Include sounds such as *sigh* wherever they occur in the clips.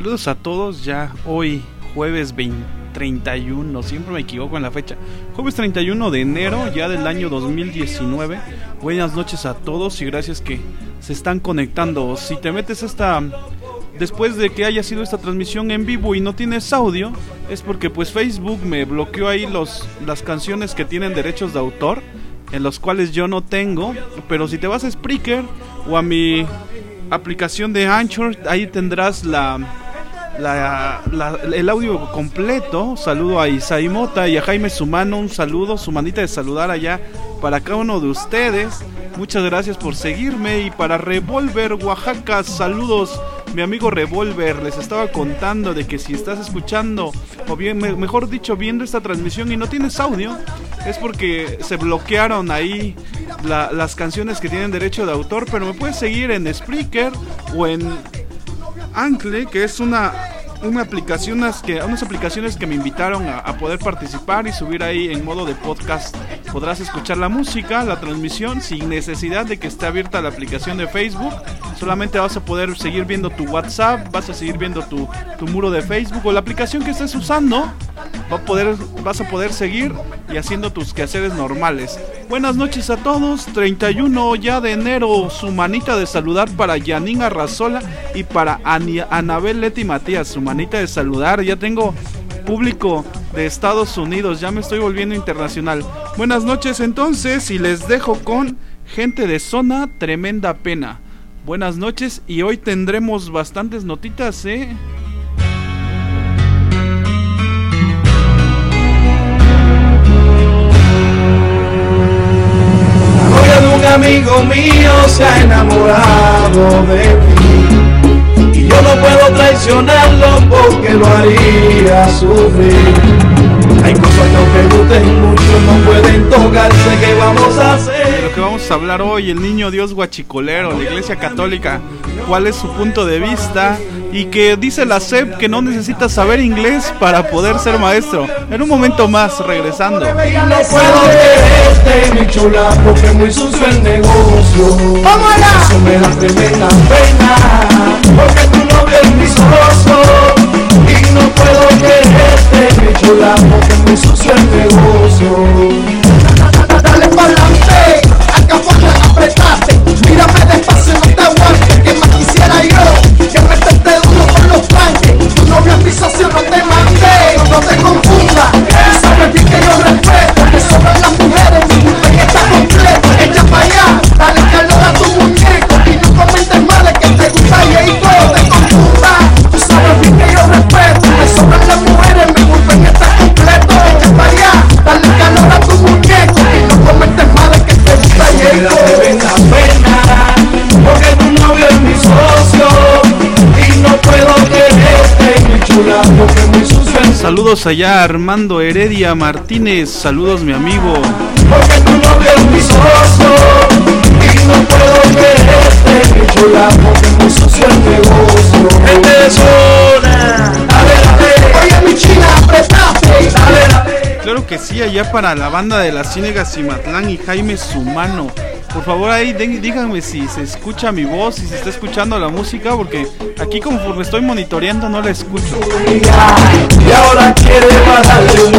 Saludos a todos ya hoy jueves 31, siempre me equivoco en la fecha. Jueves 31 de enero ya del año 2019. Buenas noches a todos y gracias que se están conectando. Si te metes esta después de que haya sido esta transmisión en vivo y no tienes audio, es porque pues Facebook me bloqueó ahí los las canciones que tienen derechos de autor en los cuales yo no tengo, pero si te vas a Spreaker o a mi aplicación de Anchor, ahí tendrás la, el audio completo. Saludo a Isaí Mota y a Jaime Sumano, un saludo, su manita de saludar allá para cada uno de ustedes. Muchas gracias por seguirme y para Revolver Oaxaca, saludos mi amigo Revolver les estaba contando de que si estás escuchando, o bien, mejor dicho, viendo esta transmisión y no tienes audio, es porque se bloquearon ahí las canciones que tienen derecho de autor, pero me puedes seguir en Spreaker o en Ancle, que es una una que, unas aplicaciones que me invitaron a, poder participar y subir ahí en modo de podcast. Podrás escuchar la música, la transmisión, sin necesidad de que esté abierta la aplicación de Facebook. Solamente vas a poder seguir viendo tu WhatsApp, vas a seguir viendo tu, tu muro de Facebook o la aplicación que estés usando. Va a poder, vas a poder seguir y haciendo tus quehaceres normales. Buenas noches a todos, 31 ya de enero, su manita de saludar para Janine Arrazola y para Anabel Leti Matías, su manita de saludar, ya tengo público de Estados Unidos, ya me estoy volviendo internacional. Buenas noches entonces y les dejo con gente de zona, tremenda pena. Buenas noches y hoy tendremos bastantes notitas, ¿eh? un amigo mío se ha enamorado de puedo traicionarlo porque lo haría sufrir. Hay cosas que aunque gusten mucho no pueden tocarse, ¿qué vamos a hacer? Lo que vamos a hablar hoy, el niño Dios guachicolero, la iglesia católica, cuál es su punto de vista y que dice la SEP que no necesita saber inglés para poder ser maestro. En un momento más, regresando. Dale pa'lante, acá fue apretaste. Mírame despacio, no te aguantes, que más quisiera yo. Que me los tanques. Tu novia en piso no te mandé, no te confundas. Tú sabes que yo respeto, que sobran las mujeres, Saludos allá Armando Heredia Martínez, saludos mi amigo. Porque tu novio es mi socio y no puedo quererte, mi chula, porque muy sucio el negocio. Gente de zona, dale, dale, oye mi china, prestaste, dale, dale. Claro que sí, allá para la banda de las Ciénegas Cimatlán y Jaime Sumano. Por favor ahí díganme si se escucha mi voz, si se está escuchando la música, porque aquí conforme estoy monitoreando no la escucho. Y ahora quiere bajarle un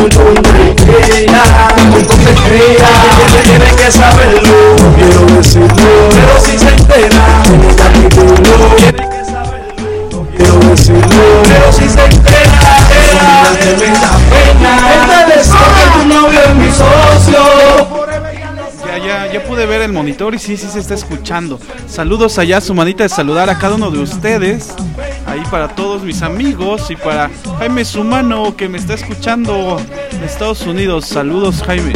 estrellas, tiene que saberlo, quiero decirlo, pero si se entera, tiene que saberlo, quiero decirlo, pero si se entera, era pena, este deseo que tu novio es mi socio ya, pude ver el monitor y sí, sí se está escuchando. Saludos allá, su manita de saludar a cada uno de ustedes. Ahí para todos mis amigos y para Jaime Sumano que me está escuchando Estados Unidos. Saludos, Jaime.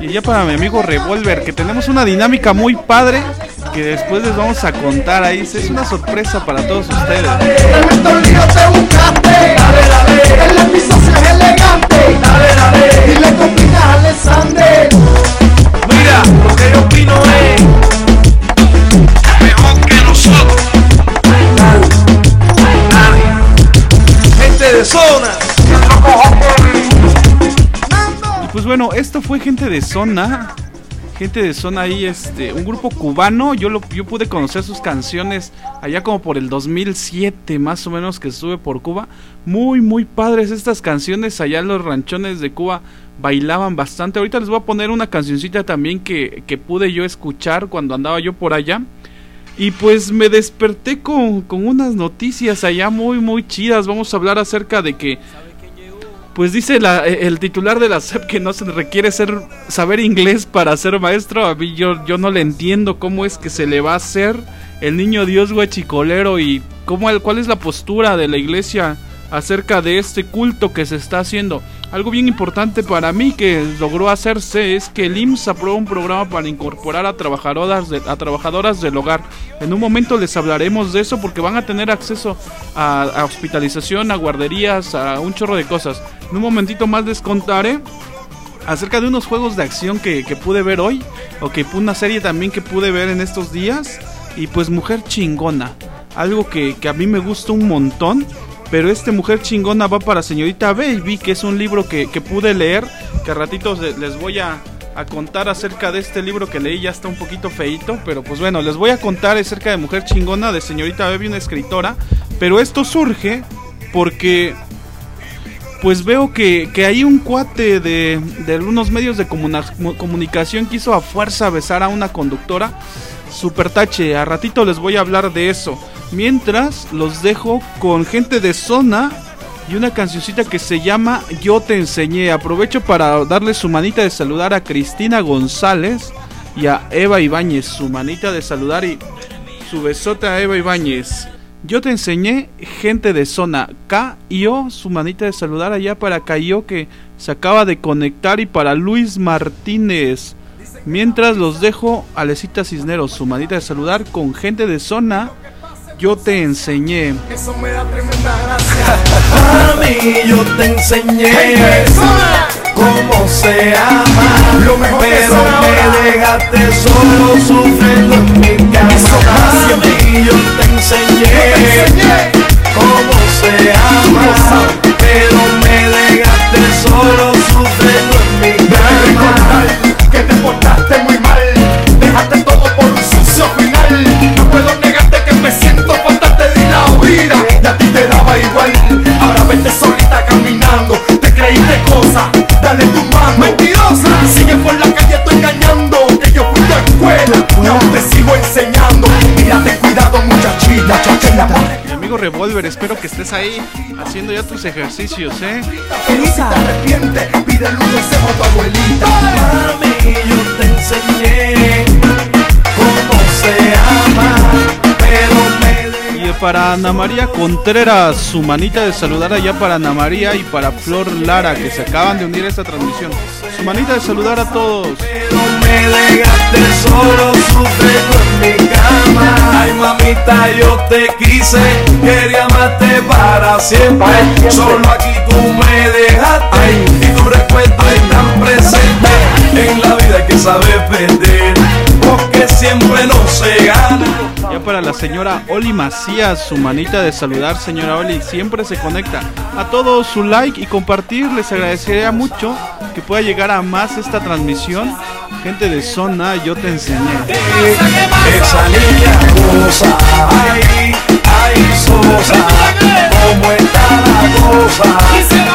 Y ya para mi amigo Revolver, que tenemos una dinámica muy padre que después les vamos a contar ahí. Es una sorpresa para todos ustedes. Mira, lo que yo opino es mejor que nosotros. Gente de zona. pues bueno, esto fue gente de zona. Gente de zona ahí, este, un grupo cubano. Yo, lo, yo pude conocer sus canciones allá como por el 2007, más o menos, que estuve por Cuba. Muy, muy padres estas canciones. Allá en los ranchones de Cuba bailaban bastante. Ahorita les voy a poner una cancioncita también que, que pude yo escuchar cuando andaba yo por allá. Y pues me desperté con, con unas noticias allá muy, muy chidas. Vamos a hablar acerca de que pues dice la, eh, el titular de la SEP que no se requiere ser saber inglés para ser maestro. A mí yo, no le entiendo cómo es que se le va a hacer el niño Dios guachicolero y cómo, cuál es la postura de la iglesia acerca de este culto que se está haciendo. Algo bien importante para mí que logró hacerse es que el IMSS aprobó un programa para incorporar a trabajadoras, a trabajadoras del hogar. En un momento les hablaremos de eso porque van a tener acceso a, hospitalización, a guarderías, a un chorro de cosas. En un momentito más les contaré acerca de unos juegos de acción que, pude ver hoy o que una serie también que pude ver en estos días y pues mujer chingona algo que, que a mí me gusta un montón pero este Mujer Chingona va para Señorita Baby, que es un libro que, pude leer, que a ratitos les voy a, contar acerca de este libro que leí, ya está un poquito feito, pero pues bueno, les voy a contar acerca de Mujer Chingona, de Señorita Baby, una escritora, pero esto surge porque pues veo que, que hay un cuate de, de unos medios de comunicación que hizo a fuerza besar a una conductora. Super tache, a ratito les voy a hablar de eso. Mientras los dejo con gente de zona y una cancioncita que se llama Yo te enseñé. Aprovecho para darle su manita de saludar a Cristina González y a Eva Ibáñez. Su manita de saludar y su besote a Eva Ibáñez. Yo te enseñé gente de zona K y O, su manita de saludar allá para Cayo que se acaba de conectar y para Luis Martínez. Mientras los dejo a Lecita Cisneros, su manita de saludar con gente de zona yo te enseñé. Eso me da tremenda gracia. Para mí yo te enseñé cómo se ama. Lo mejor pero me dejaste solo sufriendo en mi casa. Para mí yo te enseñé cómo se ama. Pero me dejaste Revolver, espero que estés ahí haciendo ya tus ejercicios, ¿eh? Si te arrepientes, pídele un consejo a tu abuelita. Mami, yo te enseñé cómo se ama para Ana María Contreras, su manita de saludar allá para Ana María y para Flor Lara, que se acaban de unir a esta transmisión. Su manita de saludar a todos. Pero me dejaste solo en mi cama. Ay, mamita, yo te quise, quería amarte para siempre. Solo aquí tú me dejaste y tu respuesta es tan presente. En la vida hay que saber perder, porque siempre no se gana. Ya para la señora Oli Macías, su manita de saludar, señora Oli, siempre se conecta. A todos su like y compartir, les agradecería mucho que pueda llegar a más esta transmisión. Gente de zona, yo te enseñé. Esa niña cosa, ay, ay, sosa, cómo está la cosa.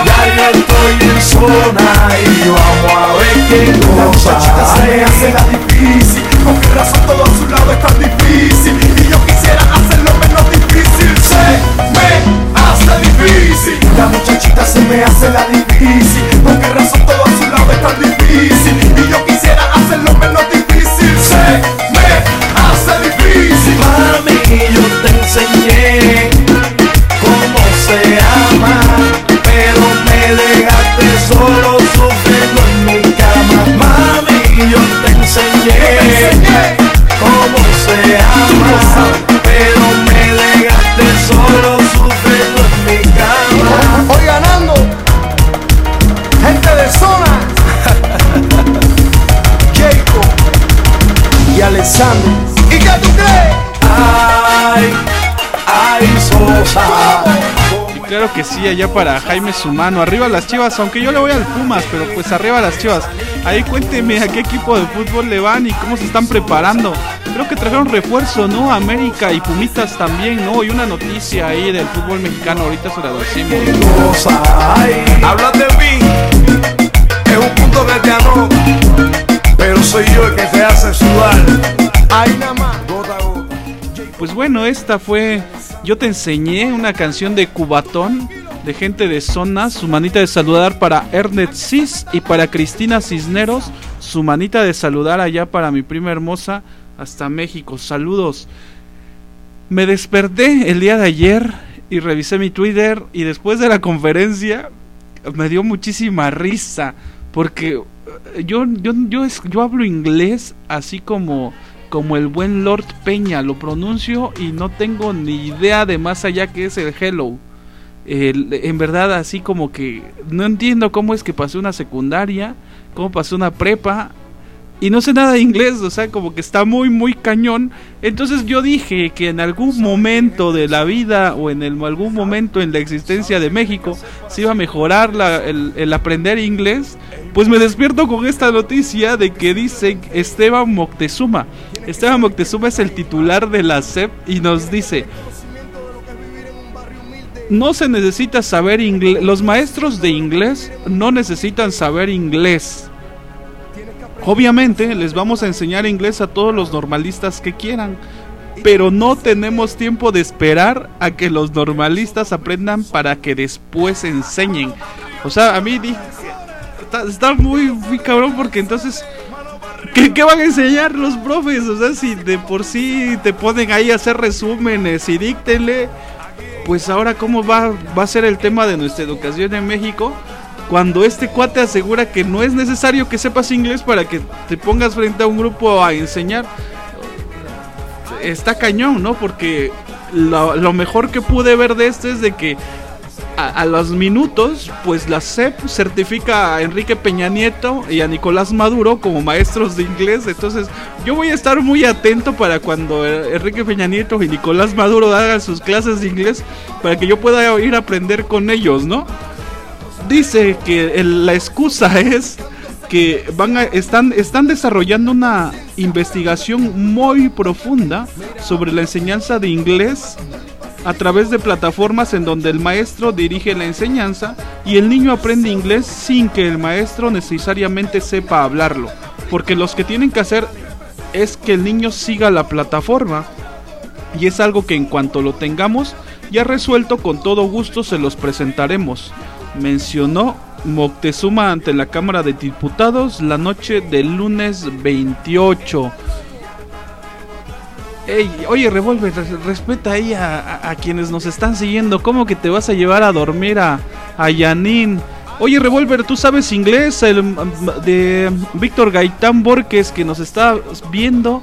Ya yo estoy en zona y vamos a ver qué cosa. Se me hace la difícil, con qué razón todo a su lado es tan difícil. Y yo quisiera hacerlo menos difícil Se me hace difícil La muchachita se me hace la difícil ¿Por qué razón todo a su lado es tan difícil? Y yo quisiera hacerlo menos difícil Se Claro que sí, allá para Jaime Sumano. Arriba las chivas, aunque yo le voy al Pumas, pero pues arriba las chivas. Ahí cuénteme a qué equipo de fútbol le van y cómo se están preparando. Creo que trajeron refuerzo, ¿no? América y Pumitas también, ¿no? Y una noticia ahí del fútbol mexicano, ahorita se la decimos. Habla de mí, es un punto que te anota, pero soy yo el que te hace sudar. Ay, nada más. Pues bueno, esta fue Yo te enseñé una canción de Cubatón, de gente de zona, su manita de saludar para Ernest Cis y para Cristina Cisneros, su manita de saludar allá para mi prima hermosa hasta México. Saludos. Me desperté el día de ayer y revisé mi Twitter y después de la conferencia me dio muchísima risa porque yo yo yo, yo hablo inglés así como como el buen Lord Peña, lo pronuncio y no tengo ni idea de más allá que es el hello. El- en verdad así como que no entiendo cómo es que pasé una secundaria, cómo pasé una prepa y no sé nada de inglés, o sea, como que está muy muy cañón. Entonces yo dije que en algún momento de la vida o en algún momento en la existencia de México se iba a mejorar el, aprender inglés. Pues me despierto con esta noticia de que dice Esteban Moctezuma. Esteban Moctezuma es el titular de la SEP y nos dice, no se necesita saber inglés, los maestros de inglés no necesitan saber inglés. Obviamente les vamos a enseñar inglés a todos los normalistas que quieran, pero no tenemos tiempo de esperar a que los normalistas aprendan para que después enseñen. O sea, a mí está muy, muy cabrón porque entonces... ¿Qué, qué van a enseñar los profes? O sea, si de por sí te ponen ahí a hacer resúmenes y díctenle, pues ahora cómo va, va a ser el tema de nuestra educación en México cuando este cuate asegura que no es necesario que sepas inglés para que te pongas frente a un grupo a enseñar. Está cañón, ¿no? Porque lo, mejor que pude ver de esto es de que a, a los minutos, pues la SEP certifica a Enrique Peña Nieto y a Nicolás Maduro como maestros de inglés. Entonces, yo voy a estar muy atento para cuando Enrique Peña Nieto y Nicolás Maduro hagan sus clases de inglés para que yo pueda ir a aprender con ellos, ¿no? Dice que la excusa *laughs* es que van a, están, están desarrollando una investigación muy profunda sobre la enseñanza de inglés a través de plataformas en donde el maestro dirige la enseñanza y el niño aprende inglés sin que el maestro necesariamente sepa hablarlo. Porque los que tienen que hacer es que el niño siga la plataforma y es algo que en cuanto lo tengamos ya resuelto con todo gusto se los presentaremos. Mencionó Moctezuma ante la Cámara de Diputados la noche del lunes 28. Ey, oye, Revolver, res- respeta ahí a, quienes nos están siguiendo. ¿Cómo que te vas a llevar a dormir a, a Yanin? Oye, Revolver, ¿tú sabes inglés? El, de Víctor Gaitán Borges que nos está viendo.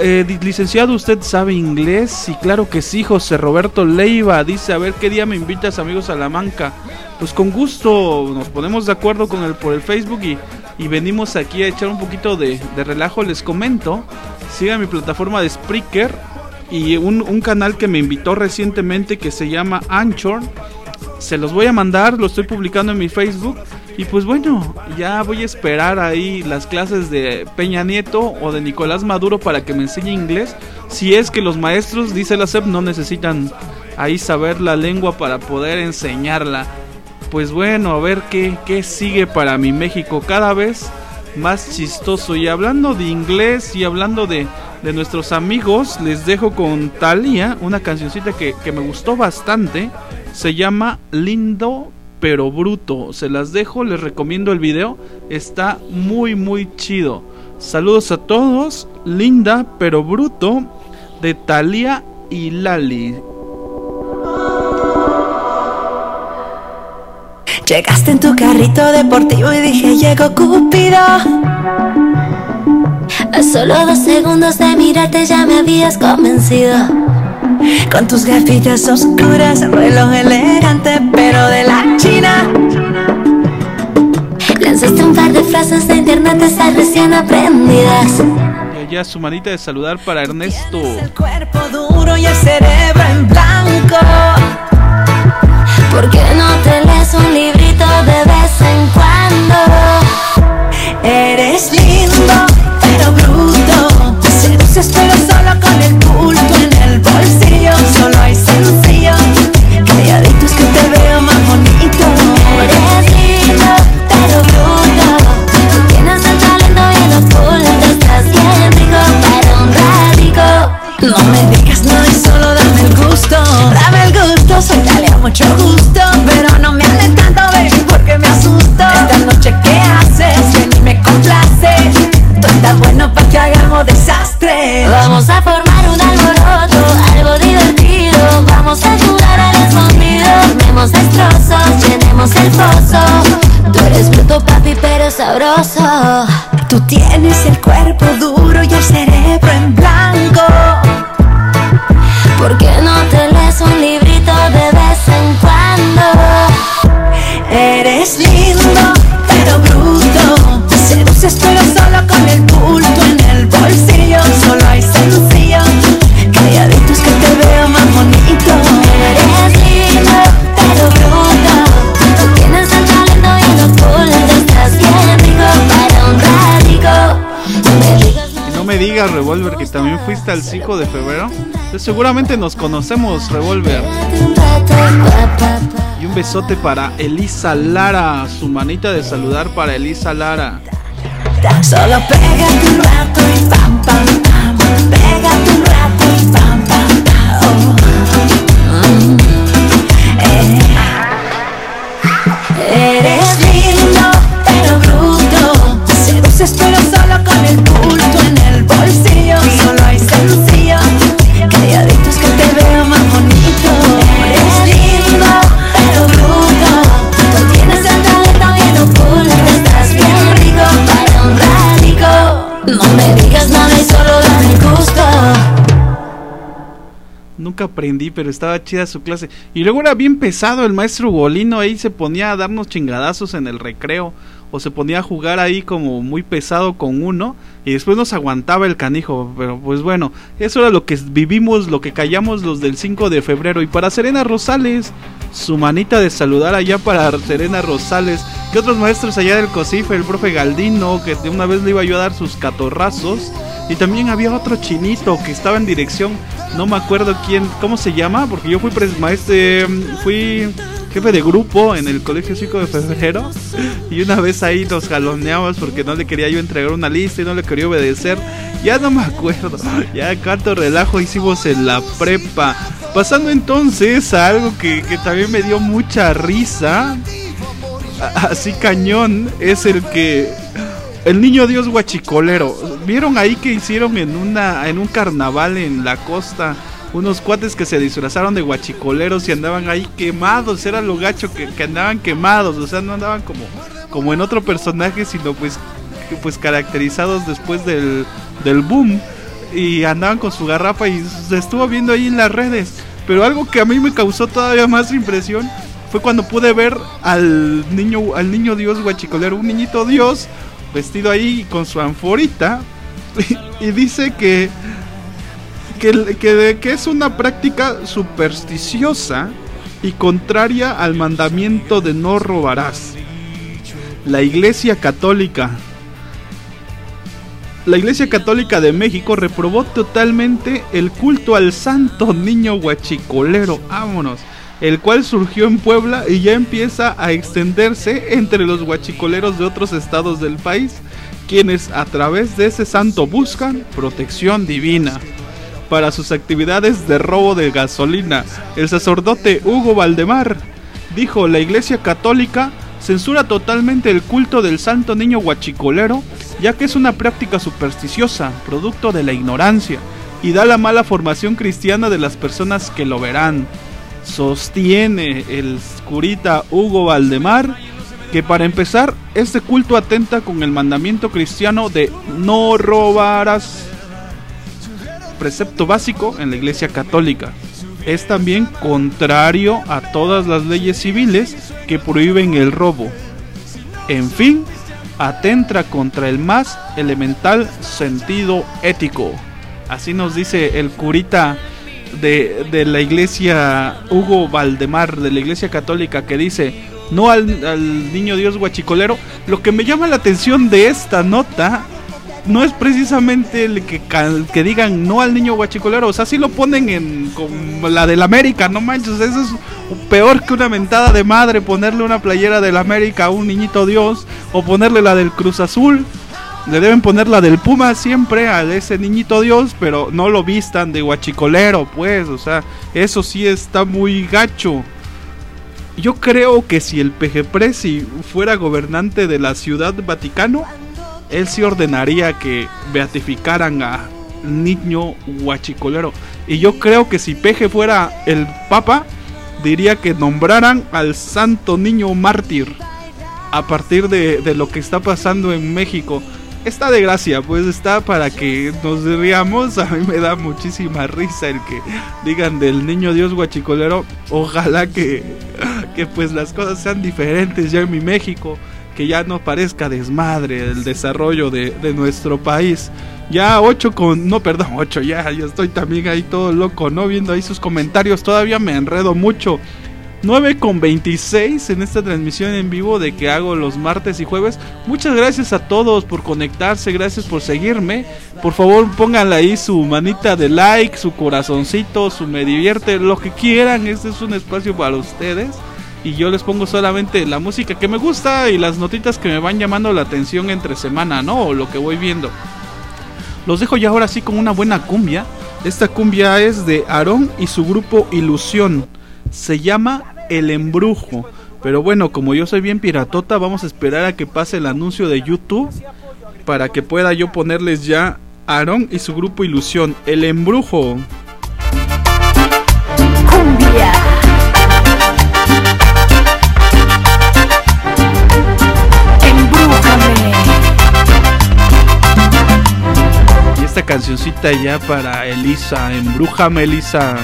Eh, licenciado, ¿usted sabe inglés? Sí, claro que sí, José Roberto Leiva. Dice, a ver qué día me invitas, amigos Salamanca. Pues con gusto nos ponemos de acuerdo con el, por el Facebook y, y venimos aquí a echar un poquito de, de relajo. Les comento, sigan mi plataforma de Spreaker y un, un canal que me invitó recientemente que se llama Anchor. Se los voy a mandar, lo estoy publicando en mi Facebook. Y pues bueno, ya voy a esperar ahí las clases de Peña Nieto o de Nicolás Maduro para que me enseñe inglés. Si es que los maestros, dice la SEP, no necesitan ahí saber la lengua para poder enseñarla. Pues bueno, a ver qué, qué sigue para mi México cada vez más chistoso. Y hablando de inglés y hablando de, de nuestros amigos, les dejo con Thalía una cancioncita que, que me gustó bastante. Se llama Lindo pero Bruto. Se las dejo, les recomiendo el video. Está muy, muy chido. Saludos a todos. Linda pero Bruto de Thalía y Lali. Llegaste en tu carrito deportivo y dije llegó Cupido. A solo dos segundos de mirarte ya me habías convencido. Con tus gafitas oscuras, reloj elegante, pero de la China. Lanzaste un par de frases de internet estar recién aprendidas. Eh, ya su manita de saludar para Ernesto. El cuerpo duro y el cerebro en blanco. ¿Por qué no te lees un librito de vez en cuando? Eres lindo. También fuiste al 5 de febrero. Pues seguramente nos conocemos, Revolver. Y un besote para Elisa Lara. Su manita de saludar para Elisa Lara. Solo pégate un rato y pam pam pam Pégate un rato y pam pam pam Aprendí, pero estaba chida su clase. Y luego era bien pesado el maestro Golino. Ahí se ponía a darnos chingadazos en el recreo. O se ponía a jugar ahí como muy pesado con uno. Y después nos aguantaba el canijo. Pero pues bueno, eso era lo que vivimos, lo que callamos los del 5 de febrero. Y para Serena Rosales, su manita de saludar allá para Serena Rosales. Que otros maestros allá del COSIF, el profe Galdino, que de una vez le iba yo a dar sus catorrazos. Y también había otro chinito que estaba en dirección, no me acuerdo quién, cómo se llama, porque yo fui maestro, fui jefe de grupo en el colegio 5 de febrero y una vez ahí nos galoneamos porque no le quería yo entregar una lista y no le quería obedecer. Ya no me acuerdo, ya cuánto relajo hicimos en la prepa. Pasando entonces a algo que, que también me dio mucha risa, así cañón, es el que el niño Dios guachicolero. ¿Vieron ahí que hicieron en una en un carnaval en la costa? Unos cuates que se disfrazaron de guachicoleros y andaban ahí quemados, era lo gacho que, que andaban quemados, o sea, no andaban como, como en otro personaje, sino pues, pues caracterizados después del, del boom. Y andaban con su garrafa y se estuvo viendo ahí en las redes. Pero algo que a mí me causó todavía más impresión fue cuando pude ver al niño, al niño Dios guachicolero, un niñito Dios vestido ahí con su anforita *laughs* y, dice que que, que, es una práctica supersticiosa y contraria al mandamiento de no robarás. La Iglesia Católica la Iglesia Católica de México reprobó totalmente el culto al santo niño guachicolero, vámonos, el cual surgió en Puebla y ya empieza a extenderse entre los guachicoleros de otros estados del país, quienes a través de ese santo buscan protección divina. Para sus actividades de robo de gasolina, el sacerdote Hugo Valdemar dijo la Iglesia Católica censura totalmente el culto del santo niño guachicolero, ya que es una práctica supersticiosa, producto de la ignorancia, y da la mala formación cristiana de las personas que lo verán. Sostiene el curita Hugo Valdemar que para empezar, este culto atenta con el mandamiento cristiano de no robarás, precepto básico en la Iglesia Católica. Es también contrario a todas las leyes civiles que prohíben el robo. En fin, atenta contra el más elemental sentido ético. Así nos dice el curita de, de la iglesia Hugo Valdemar, de la iglesia católica, que dice, no al, al niño Dios guachicolero. Lo que me llama la atención de esta nota no es precisamente el que, que digan no al niño guachicolero, o sea, si lo ponen en como la del América, no manches, eso es peor que una mentada de madre ponerle una playera del América a un niñito Dios o ponerle la del Cruz Azul. Le deben poner la del Puma siempre a ese niñito Dios, pero no lo vistan de guachicolero, pues, o sea, eso sí está muy gacho. Yo creo que si el PG Presi fuera gobernante de la Ciudad Vaticano, él sí ordenaría que beatificaran a niño guachicolero. Y yo creo que si Peje fuera el Papa, diría que nombraran al santo niño mártir a partir de, de lo que está pasando en México está de gracia, pues está para que nos riamos. *laughs* A mí me da muchísima risa el que digan del niño Dios guachicolero. Ojalá que, que pues las cosas sean diferentes ya en mi México. Que ya no parezca desmadre el desarrollo de, de nuestro país. Ya 8 con... No, perdón, 8 ya. Ya estoy también ahí todo loco, ¿no? Viendo ahí sus comentarios. Todavía me enredo mucho. 9 con 26 en esta transmisión en vivo de que hago los martes y jueves. Muchas gracias a todos por conectarse, gracias por seguirme. Por favor, pónganle ahí su manita de like, su corazoncito, su me divierte, lo que quieran. Este es un espacio para ustedes. Y yo les pongo solamente la música que me gusta y las notitas que me van llamando la atención entre semana, ¿no? O lo que voy viendo. Los dejo ya ahora sí con una buena cumbia. Esta cumbia es de Aarón y su grupo Ilusión. Se llama el embrujo. Pero bueno, como yo soy bien piratota, vamos a esperar a que pase el anuncio de YouTube para que pueda yo ponerles ya Aaron y su grupo Ilusión, el embrujo. Cumbia. Y esta cancioncita ya para Elisa, embrújame Elisa.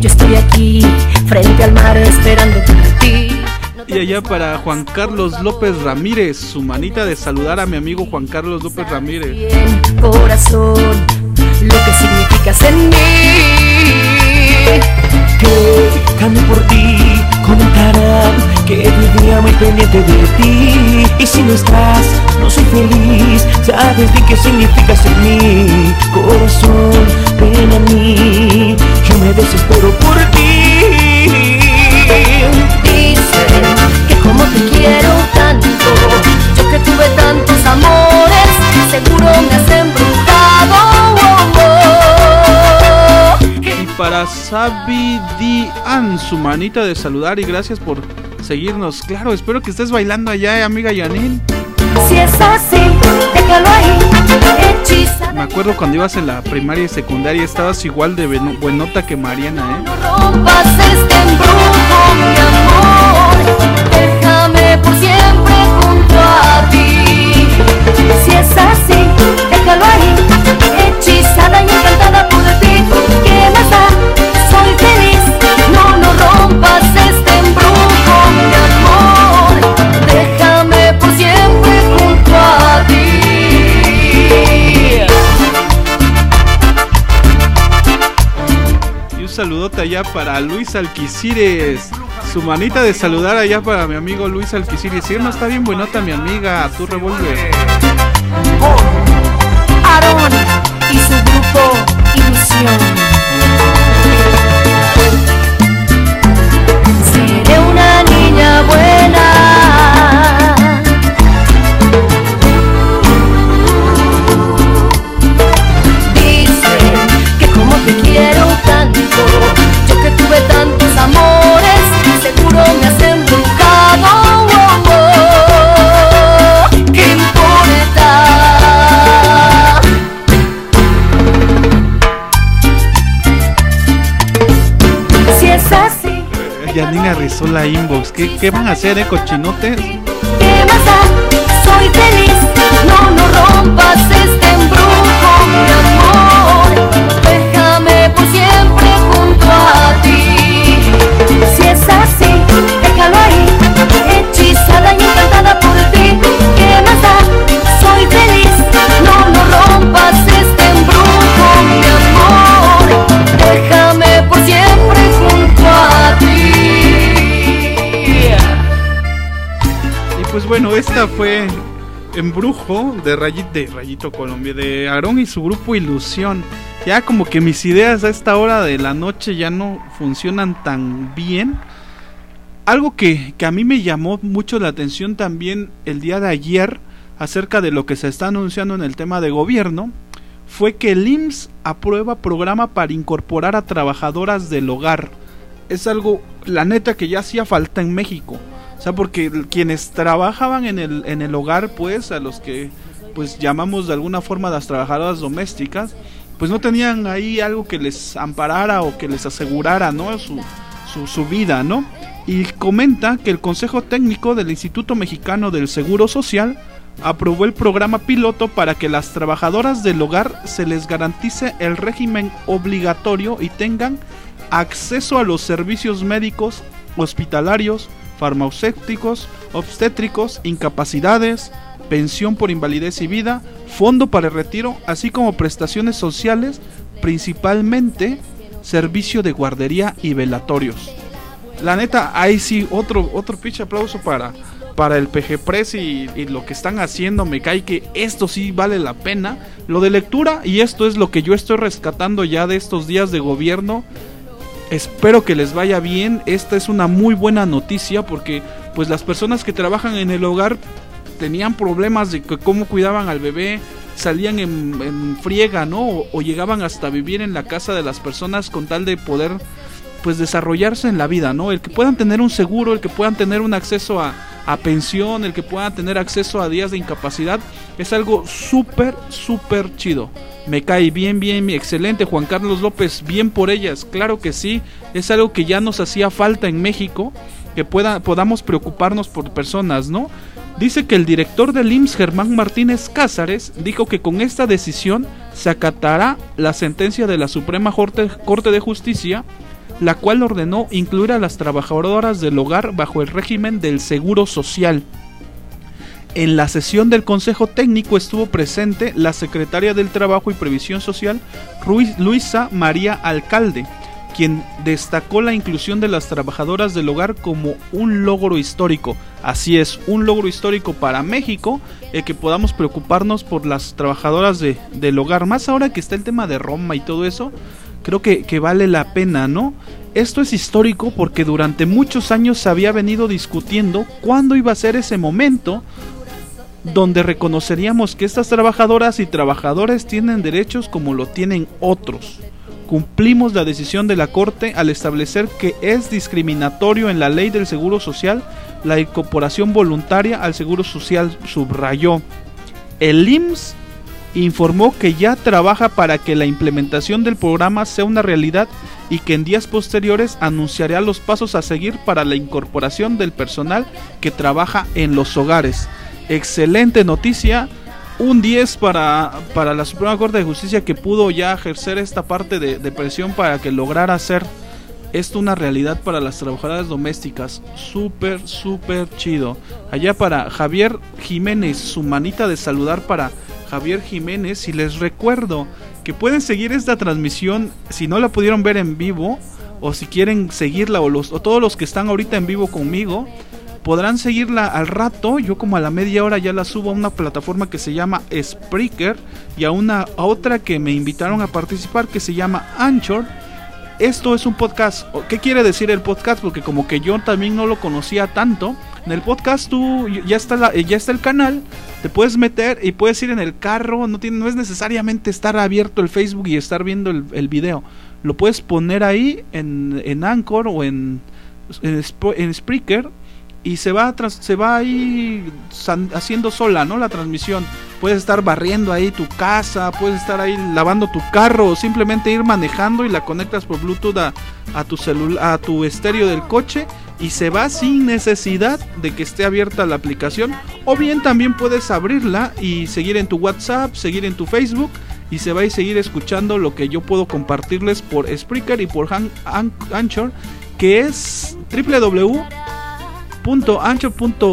Yo estoy aquí, frente al mar, esperando por ti. y allá para Juan Carlos López Ramírez, su manita de saludar a mi amigo Juan Carlos López Ramírez. corazón, lo que significas en mí. Que cambio por ti, comentarán que vivía muy pendiente de ti. Y si no estás, no soy feliz. Sabes bien qué significas en mí, corazón, ven a mí me desespero por ti. Dicen que como te quiero tanto, yo que tuve tantos amores, seguro me has embrujado. Y para Sabi Dian, su manita de saludar y gracias por seguirnos. Claro, espero que estés bailando allá, eh, amiga Janine. Si es así, déjalo ahí. Me acuerdo cuando ibas en la primaria y secundaria, estabas igual de buenota que Mariana, ¿eh? No rompas este embrujo, mi amor. Déjame por siempre junto a ti. Si es así, déjalo ahí. Hechizada y encantada por ti. ¿Qué más da? Saludote allá para Luis Alquicires. Su manita de saludar allá para mi amigo Luis Alquicires. Si no está bien buenota mi amiga, tu revólver. Aaron y su grupo Ilusión. Seré una niña buena. Yanina rizó la inbox. ¿Qué, ¿Qué, van a hacer, eh, cochinotes? ¿Qué más? Soy feliz. No, no rompas este embrujo, mi amor por siempre junto a ti. Si es así, déjalo ahí, bueno, esta fue embrujo de Rayito, de Rayito Colombia, de Aarón y su grupo Ilusión. Ya como que mis ideas a esta hora de la noche ya no funcionan tan bien. Algo que, que a mí me llamó mucho la atención también el día de ayer acerca de lo que se está anunciando en el tema de gobierno fue que el IMSS aprueba programa para incorporar a trabajadoras del hogar. Es algo, la neta, que ya hacía falta en México. O sea, porque quienes trabajaban en el, en el hogar, pues, a los que pues llamamos de alguna forma las trabajadoras domésticas, pues no tenían ahí algo que les amparara o que les asegurara, ¿no? Su, su, su vida, ¿no? Y comenta que el Consejo Técnico del Instituto Mexicano del Seguro Social aprobó el programa piloto para que las trabajadoras del hogar se les garantice el régimen obligatorio y tengan acceso a los servicios médicos, hospitalarios, farmacéuticos, obstétricos, incapacidades, pensión por invalidez y vida, fondo para el retiro, así como prestaciones sociales, principalmente servicio de guardería y velatorios. La neta, ahí sí, otro, otro pinche aplauso para, para el PG Press y, lo que están haciendo, me cae que esto sí vale la pena. Lo de lectura, y esto es lo que yo estoy rescatando ya de estos días de gobierno. Espero que les vaya bien. Esta es una muy buena noticia porque pues las personas que trabajan en el hogar tenían problemas de cómo cuidaban al bebé, salían en, friega, ¿no? O, llegaban hasta vivir en la casa de las personas con tal de poder pues desarrollarse en la vida, ¿no? El que puedan tener un seguro, el que puedan tener un acceso a, a pensión, el que puedan tener acceso a días de incapacidad, es algo súper, súper chido. Me cae bien, bien, excelente. Juan Carlos López, bien por ellas, claro que sí. Es algo que ya nos hacía falta en México, que pueda, podamos preocuparnos por personas, ¿no? Dice que el director del IMSS, Germán Martínez Cázares, dijo que con esta decisión se acatará la sentencia de la Suprema Corte de Justicia la cual ordenó incluir a las trabajadoras del hogar bajo el régimen del Seguro Social. En la sesión del Consejo Técnico estuvo presente la secretaria del Trabajo y Previsión Social, Luisa María Alcalde, quien destacó la inclusión de las trabajadoras del hogar como un logro histórico. Así es, un logro histórico para México, el que podamos preocuparnos por las trabajadoras de, del hogar. Más ahora que está el tema de Roma y todo eso, creo que, que vale la pena, ¿no? Esto es histórico porque durante muchos años se había venido discutiendo cuándo iba a ser ese momento donde reconoceríamos que estas trabajadoras y trabajadores tienen derechos como lo tienen otros. Cumplimos la decisión de la Corte al establecer que es discriminatorio en la ley del Seguro Social la incorporación voluntaria al Seguro Social, subrayó. El IMSS informó que ya trabaja para que la implementación del programa sea una realidad y que en días posteriores anunciará los pasos a seguir para la incorporación del personal que trabaja en los hogares. Excelente noticia, un 10 para, para la Suprema Corte de Justicia que pudo ya ejercer esta parte de, presión para que lograra hacer esto una realidad para las trabajadoras domésticas. Súper, súper chido. Allá para Javier Jiménez, su manita de saludar para Javier Jiménez y les recuerdo que pueden seguir esta transmisión si no la pudieron ver en vivo o si quieren seguirla o, los, o todos los que están ahorita en vivo conmigo podrán seguirla al rato. Yo como a la media hora ya la subo a una plataforma que se llama Spreaker y a una a otra que me invitaron a participar que se llama Anchor. Esto es un podcast. ¿Qué quiere decir el podcast? Porque como que yo también no lo conocía tanto. En el podcast tú ya está, ya está el canal, te puedes meter y puedes ir en el carro, no, tiene, no es necesariamente estar abierto el Facebook y estar viendo el, video. Lo puedes poner ahí en, en Anchor o en, en Spreaker y se va se va ahí haciendo sola, ¿no? La transmisión. Puedes estar barriendo ahí tu casa, puedes estar ahí lavando tu carro o simplemente ir manejando y la conectas por Bluetooth a, tu celular, a tu estéreo del coche y se va sin necesidad de que esté abierta la aplicación o bien también puedes abrirla y seguir en tu WhatsApp, seguir en tu Facebook y se va a seguir escuchando lo que yo puedo compartirles por Spreaker y por Anchor que es www.anchor.fm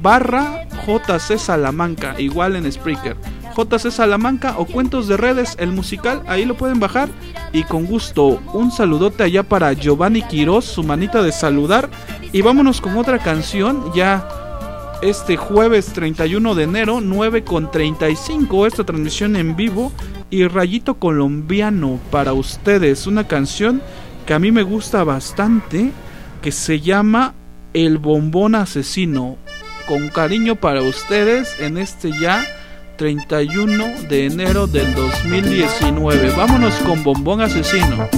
barra JC Salamanca igual en Spreaker JC Salamanca o Cuentos de Redes, el musical, ahí lo pueden bajar. Y con gusto, un saludote allá para Giovanni Quiroz, su manita de saludar. Y vámonos con otra canción, ya este jueves 31 de enero, 9 con 35, esta transmisión en vivo. Y Rayito Colombiano para ustedes, una canción que a mí me gusta bastante, que se llama El Bombón Asesino. Con cariño para ustedes en este ya 31 de enero del 2019. Vámonos con Bombón Asesino.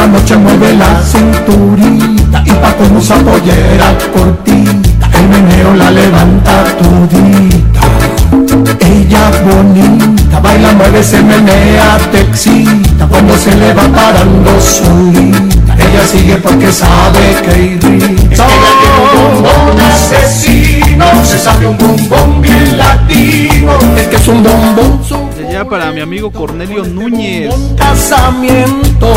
La noche mueve la cinturita y pa' como su pollera cortita, el meneo la levanta tudita. Ella bonita, baila, mueve, se menea, te excita cuando se le va parando solita. Ella sigue porque sabe que irrita. Ella tiene un bombón asesino, se sabe un bombón bien latino, es que es un bombón para mi amigo Cornelio Núñez. casamiento.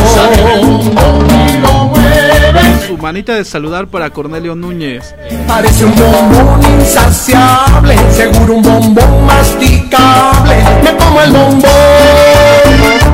Su manita de saludar para Cornelio Núñez. Parece un bombón insaciable, seguro un bombón masticable. Me como el bombón.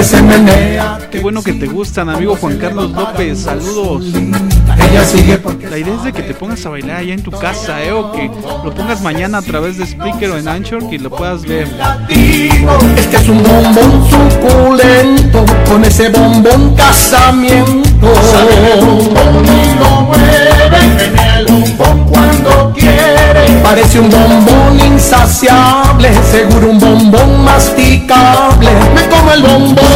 Mueve, se menea. Qué bueno que te gustan, amigo Juan Carlos López. Saludos. Ella sigue porque La idea es de que te pongas a bailar allá en tu casa, ¿eh? O que lo pongas mañana a través de Spreaker o en Anchor que lo puedas ver. Este es un bombón suculento, con ese bombón casamiento. y lo mueve, el bombón cuando quiere. Parece un bombón insaciable, seguro un bombón masticable. Me como el bombón.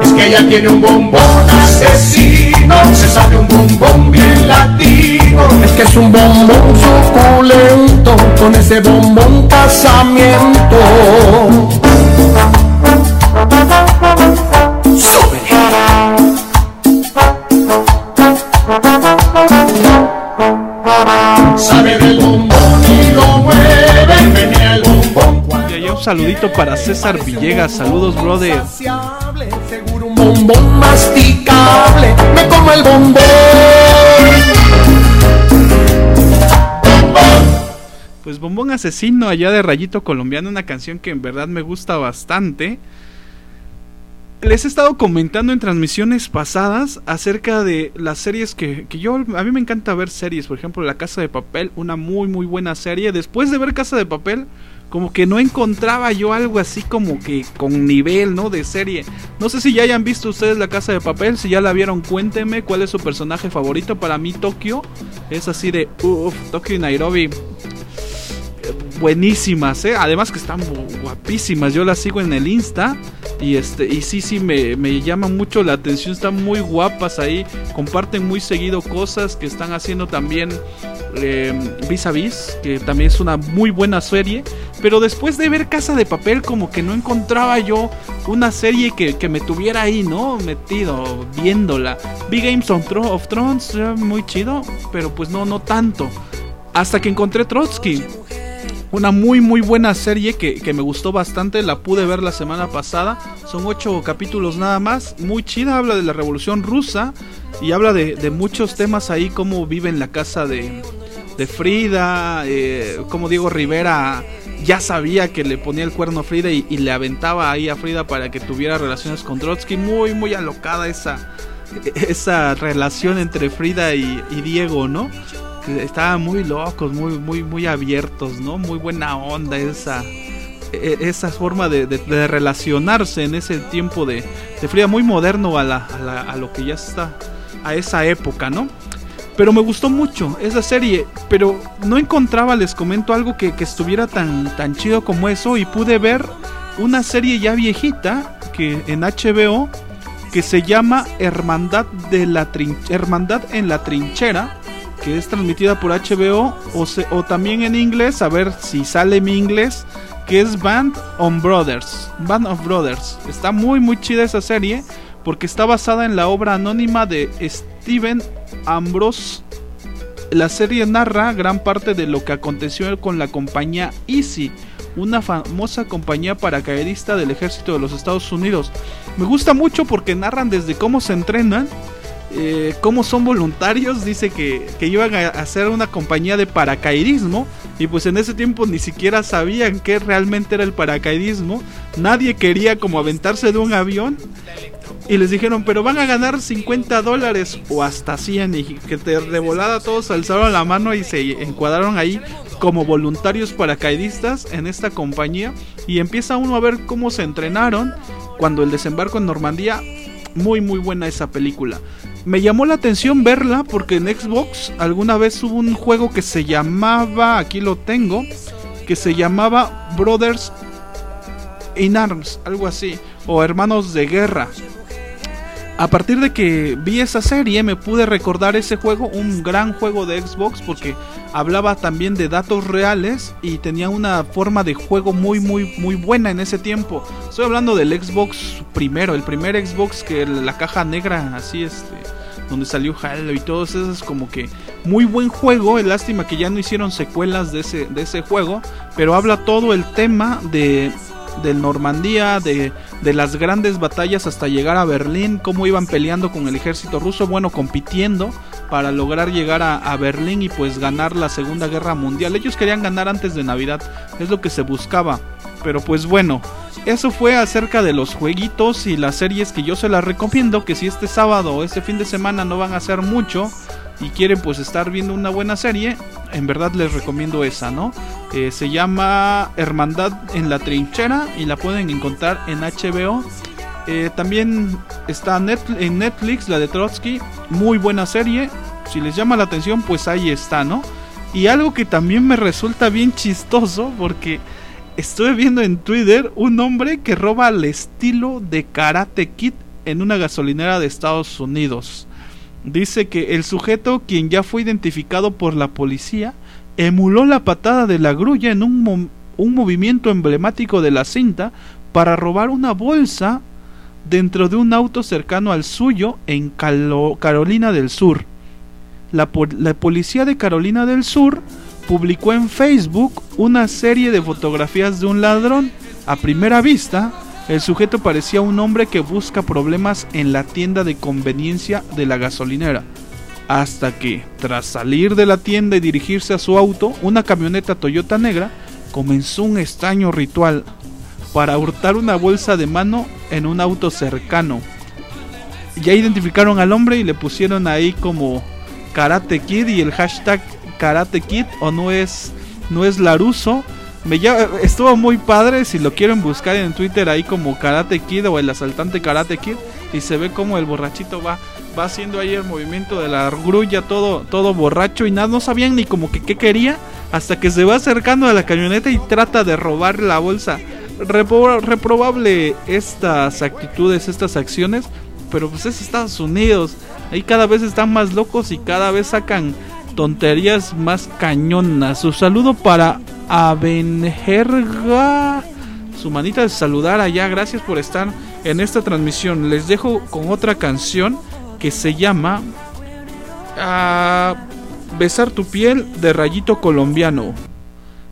Es que ella tiene un bombón asesino, se sabe un bombón bien latino. Es que es un bombón suculento, con ese bombón casamiento. Saludito para César Villegas. Saludos, brother. seguro un bombón masticable, me como el bombón. Pues Bombón Asesino allá de Rayito Colombiano, una canción que en verdad me gusta bastante. Les he estado comentando en transmisiones pasadas acerca de las series que, que yo, a mí me encanta ver series, por ejemplo La Casa de Papel, una muy muy buena serie. Después de ver Casa de Papel, como que no encontraba yo algo así como que con nivel, ¿no? De serie. No sé si ya hayan visto ustedes La Casa de Papel, si ya la vieron, cuéntenme cuál es su personaje favorito. Para mí Tokio es así de, uff, Tokio y Nairobi buenísimas, ¿eh? además que están gu- guapísimas. Yo las sigo en el Insta y este y sí sí me, me llama mucho la atención. Están muy guapas ahí, comparten muy seguido cosas que están haciendo también eh, Vis a Vis, que también es una muy buena serie. Pero después de ver Casa de Papel, como que no encontraba yo una serie que, que me tuviera ahí, ¿no? Metido, viéndola. Vi Games of, Thro- Thrones, eh, muy chido, pero pues no, no tanto. Hasta que encontré Trotsky. Una muy muy buena serie que, que me gustó bastante, la pude ver la semana pasada. Son ocho capítulos nada más, muy chida, habla de la revolución rusa y habla de, de muchos temas ahí, cómo vive en la casa de, de Frida, eh, como Diego Rivera ya sabía que le ponía el cuerno a Frida y, le aventaba ahí a Frida para que tuviera relaciones con Trotsky. Muy muy alocada esa, esa relación entre Frida y, Diego, ¿no? estaban muy locos, muy, muy, muy abiertos, ¿no? Muy buena onda esa, e- esa forma de relacionarse en ese tiempo de, de Frida, muy moderno a, la, a, la- a lo que ya está, a esa época, ¿no? Pero me gustó mucho esa serie, pero no encontraba, les comento algo que, estuviera tan, tan chido como eso y pude ver una serie ya viejita que en HBO que se llama Hermandad de la Hermandad en la trinchera que es transmitida por HBO o, o también en inglés, a ver si sale mi inglés, que es Band of Brothers. Band of Brothers. Está muy muy chida esa serie porque está basada en la obra anónima de Steven Ambrose. La serie narra gran parte de lo que aconteció con la compañía Easy, una famosa compañía paracaidista del ejército de los Estados Unidos. Me gusta mucho porque narran desde cómo se entrenan eh, cómo son voluntarios, dice que, que, iban a hacer una compañía de paracaidismo y pues en ese tiempo ni siquiera sabían qué realmente era el paracaidismo, nadie quería como aventarse de un avión y les dijeron, pero van a ganar 50 dólares o hasta 100 y que de volada todos alzaron la mano y se encuadraron ahí como voluntarios paracaidistas en esta compañía y empieza uno a ver cómo se entrenaron cuando el desembarco en Normandía muy muy buena esa película. Me llamó la atención verla porque en Xbox alguna vez hubo un juego que se llamaba, aquí lo tengo, que se llamaba Brothers in Arms, algo así, o Hermanos de Guerra. A partir de que vi esa serie me pude recordar ese juego, un gran juego de Xbox porque hablaba también de datos reales y tenía una forma de juego muy muy muy buena en ese tiempo. Estoy hablando del Xbox primero, el primer Xbox que la caja negra así este donde salió Halo y todo eso es como que muy buen juego, lástima que ya no hicieron secuelas de ese de ese juego, pero habla todo el tema de del Normandía, de, de, las grandes batallas hasta llegar a Berlín, cómo iban peleando con el ejército ruso, bueno, compitiendo para lograr llegar a, a, Berlín y pues ganar la Segunda Guerra Mundial. Ellos querían ganar antes de Navidad, es lo que se buscaba. Pero pues bueno, eso fue acerca de los jueguitos y las series que yo se las recomiendo, que si este sábado o este fin de semana no van a hacer mucho, y quieren pues estar viendo una buena serie, en verdad les recomiendo esa, ¿no? Eh, se llama Hermandad en la Trinchera y la pueden encontrar en HBO. Eh, también está en Netflix la de Trotsky, muy buena serie. Si les llama la atención, pues ahí está, ¿no? Y algo que también me resulta bien chistoso porque estuve viendo en Twitter un hombre que roba al estilo de Karate Kid en una gasolinera de Estados Unidos. Dice que el sujeto, quien ya fue identificado por la policía, emuló la patada de la grulla en un, un movimiento emblemático de la cinta para robar una bolsa dentro de un auto cercano al suyo en Carolina del Sur. La, la, policía de Carolina del Sur publicó en Facebook una serie de fotografías de un ladrón. A primera vista, el sujeto parecía un hombre que busca problemas en la tienda de conveniencia de la gasolinera. Hasta que, tras salir de la tienda y dirigirse a su auto, una camioneta Toyota negra comenzó un extraño ritual para hurtar una bolsa de mano en un auto cercano. Ya identificaron al hombre y le pusieron ahí como Karate Kid y el hashtag Karate Kid o no es no es Laruso me estuvo muy padre. Si lo quieren buscar en Twitter ahí como Karate Kid o el asaltante Karate Kid. Y se ve como el borrachito va, va haciendo ahí el movimiento de la grulla todo, todo borracho. Y nada, no sabían ni como que qué quería. Hasta que se va acercando a la camioneta y trata de robar la bolsa. reprobable estas actitudes, estas acciones. Pero pues es Estados Unidos. Ahí cada vez están más locos y cada vez sacan tonterías más cañonas. Su saludo para Abenjerga. Su manita de saludar allá. Gracias por estar en esta transmisión. Les dejo con otra canción que se llama ah, Besar tu piel de Rayito Colombiano.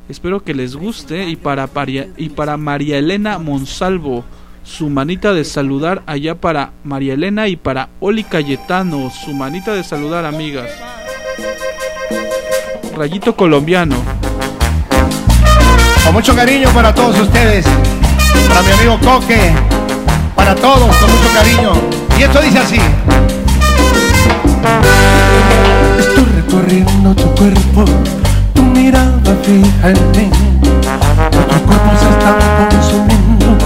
Espero que les guste y para, y para María Elena Monsalvo su manita de saludar allá para María Elena y para Oli Cayetano, su manita de saludar amigas. Rayito colombiano. Con mucho cariño para todos ustedes, para mi amigo Coque, para todos, con mucho cariño. Y esto dice así. Estoy recorriendo tu cuerpo, tu mirada fija en mí. Nuestros cuerpos se están consumiendo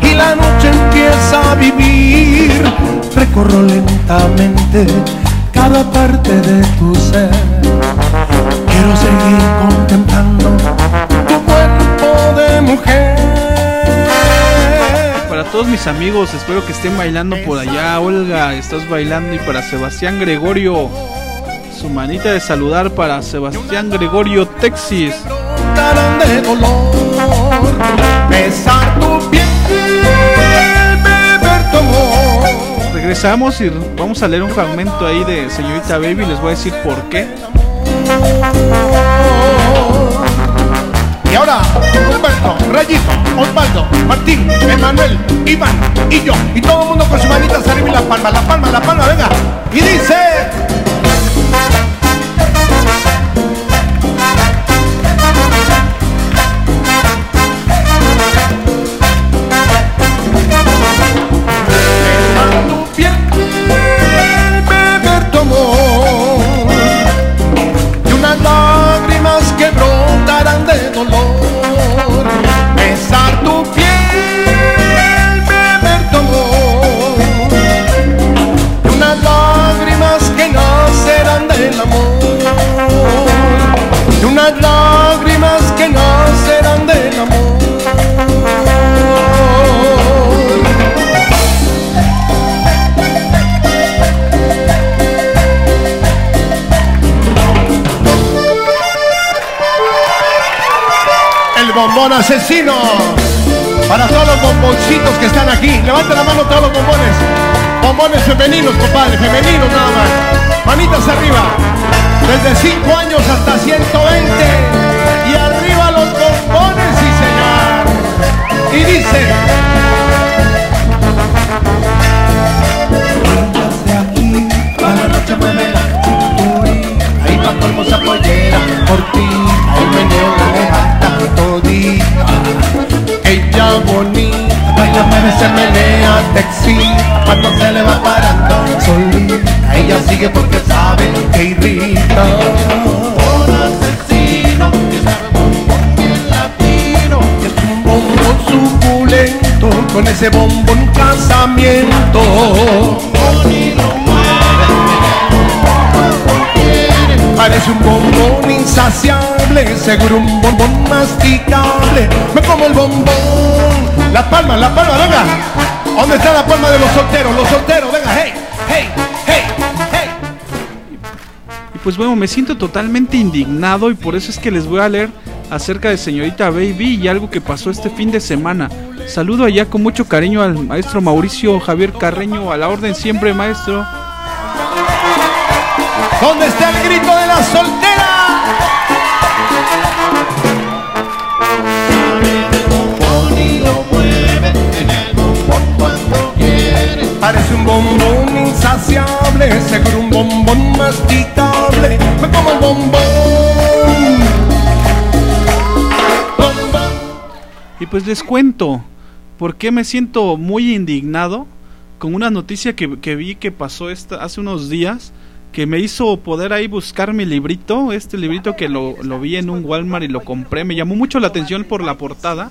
y la noche empieza a vivir. Recorro lentamente cada parte de tu ser. Quiero seguir contemplando tu cuerpo de mujer. Para todos mis amigos, espero que estén bailando por allá. Olga, estás bailando. Y para Sebastián Gregorio, su manita de saludar para Sebastián Gregorio Texis. de dolor, besar tu piel, beber tu amor. Regresamos y vamos a leer un fragmento ahí de Señorita Baby. Les voy a decir por qué. Ahora, Humberto, Rayito, Osvaldo, Martín, Emanuel, Iván y yo. Y todo el mundo con sus manitas arriba y la palma, la palma, la palma, venga. Y dice... bombón asesino. Para todos los bomboncitos que están aquí. Levanten la mano todos los bombones. Bombones femeninos, compadre. Femeninos nada más. Manitas arriba. Desde 5 años hasta 120. Y arriba los bombones, sí señor. Y dice. aquí, la noche mueve la Ahí va hermosa pollera por ti. Se menea, te cuando se le va parando solita, ella sigue porque sabe que irrita. Un asesino que sabe bombón bien latino, y es un bombón suculento, con ese bombón casamiento. Parece un bombón insaciable, seguro un bombón masticable. Me como el bombón. La palma, la palma, venga. ¿Dónde está la palma de los solteros? Los solteros, venga, hey, hey, hey, hey. Y pues bueno, me siento totalmente indignado y por eso es que les voy a leer acerca de señorita Baby y algo que pasó este fin de semana. Saludo allá con mucho cariño al maestro Mauricio Javier Carreño, a la orden siempre, maestro. ¿Dónde está el grito de la soltera? Parece un bombón insaciable, seguro un bombón masticable. Me como el bombón. Y pues les cuento por qué me siento muy indignado con una noticia que, que vi que pasó esta, hace unos días que me hizo poder ahí buscar mi librito, este librito que lo, lo, vi en un Walmart y lo compré, me llamó mucho la atención por la portada,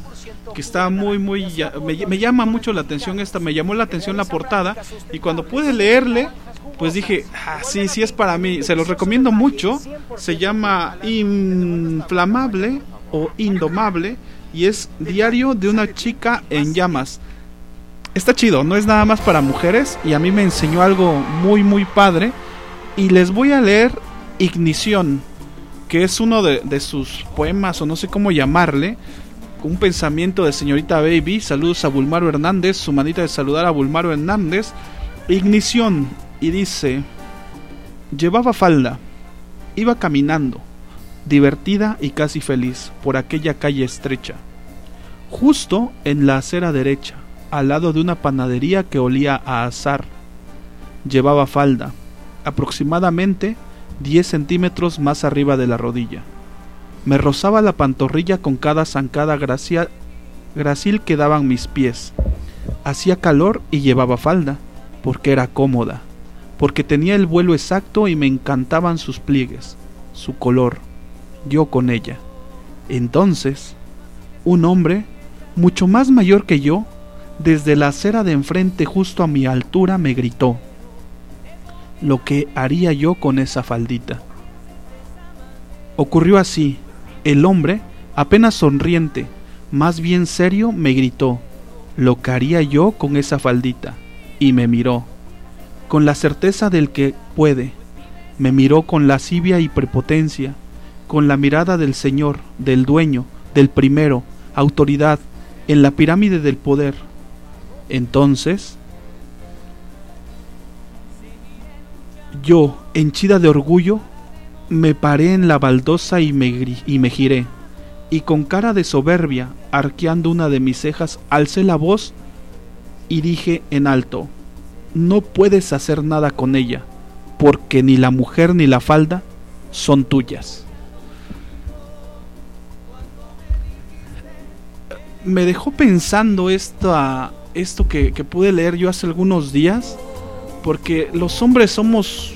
que está muy, muy, me, me, llama mucho la atención esta, me llamó la atención la portada. Y cuando pude leerle, pues dije, ah, sí, sí es para mí, se los recomiendo mucho, se llama Inflamable o Indomable y es Diario de una chica en llamas. Está chido, no es nada más para mujeres y a mí me enseñó algo muy, muy padre y les voy a leer Ignición, que es uno de, sus poemas, o no sé cómo llamarle, un pensamiento de señorita Baby. Saludos a Bulmaro Hernández, su manita de saludar a Bulmaro Hernández. Ignición, y dice: Llevaba falda, iba caminando, divertida y casi feliz, por aquella calle estrecha, justo en la acera derecha, al lado de una panadería que olía a azar. Llevaba falda, aproximadamente 10 centímetros más arriba de la rodilla. Me rozaba la pantorrilla con cada zancada gracil que daban mis pies. Hacía calor y llevaba falda, porque era cómoda, porque tenía el vuelo exacto y me encantaban sus pliegues, su color, yo con ella. Entonces, un hombre, mucho más mayor que yo, desde la acera de enfrente justo a mi altura me gritó, lo que haría yo con esa faldita. Ocurrió así. El hombre, apenas sonriente, más bien serio, me gritó, lo que haría yo con esa faldita, y me miró, con la certeza del que puede, me miró con lascivia y prepotencia, con la mirada del Señor, del dueño, del primero, autoridad, en la pirámide del poder. Entonces, yo, henchida de orgullo, me paré en la baldosa y me, y me giré, y con cara de soberbia, arqueando una de mis cejas, alcé la voz y dije en alto, no puedes hacer nada con ella, porque ni la mujer ni la falda son tuyas. Me dejó pensando esto, esto que, que pude leer yo hace algunos días, porque los hombres somos